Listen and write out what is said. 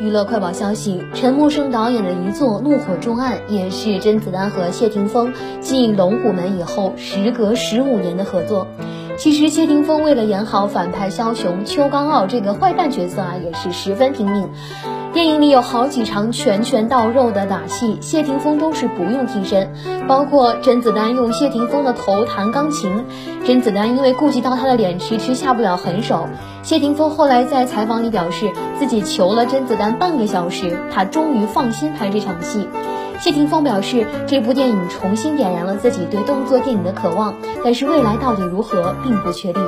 娱乐快报消息：陈木胜导演的一作《怒火重案》也是甄子丹和谢霆锋继《龙虎门》以后时隔十五年的合作。其实谢霆锋为了演好反派枭雄邱刚傲这个坏蛋角色啊，也是十分拼命。电影里有好几场拳拳到肉的打戏，谢霆锋都是不用替身，包括甄子丹用谢霆锋的头弹钢琴，甄子丹因为顾及到他的脸迟迟下不了狠手，谢霆锋后来在采访里表示自己求了甄子丹半个小时，他终于放心拍这场戏。谢霆锋表示，这部电影重新点燃了自己对动作电影的渴望，但是未来到底如何并不确定。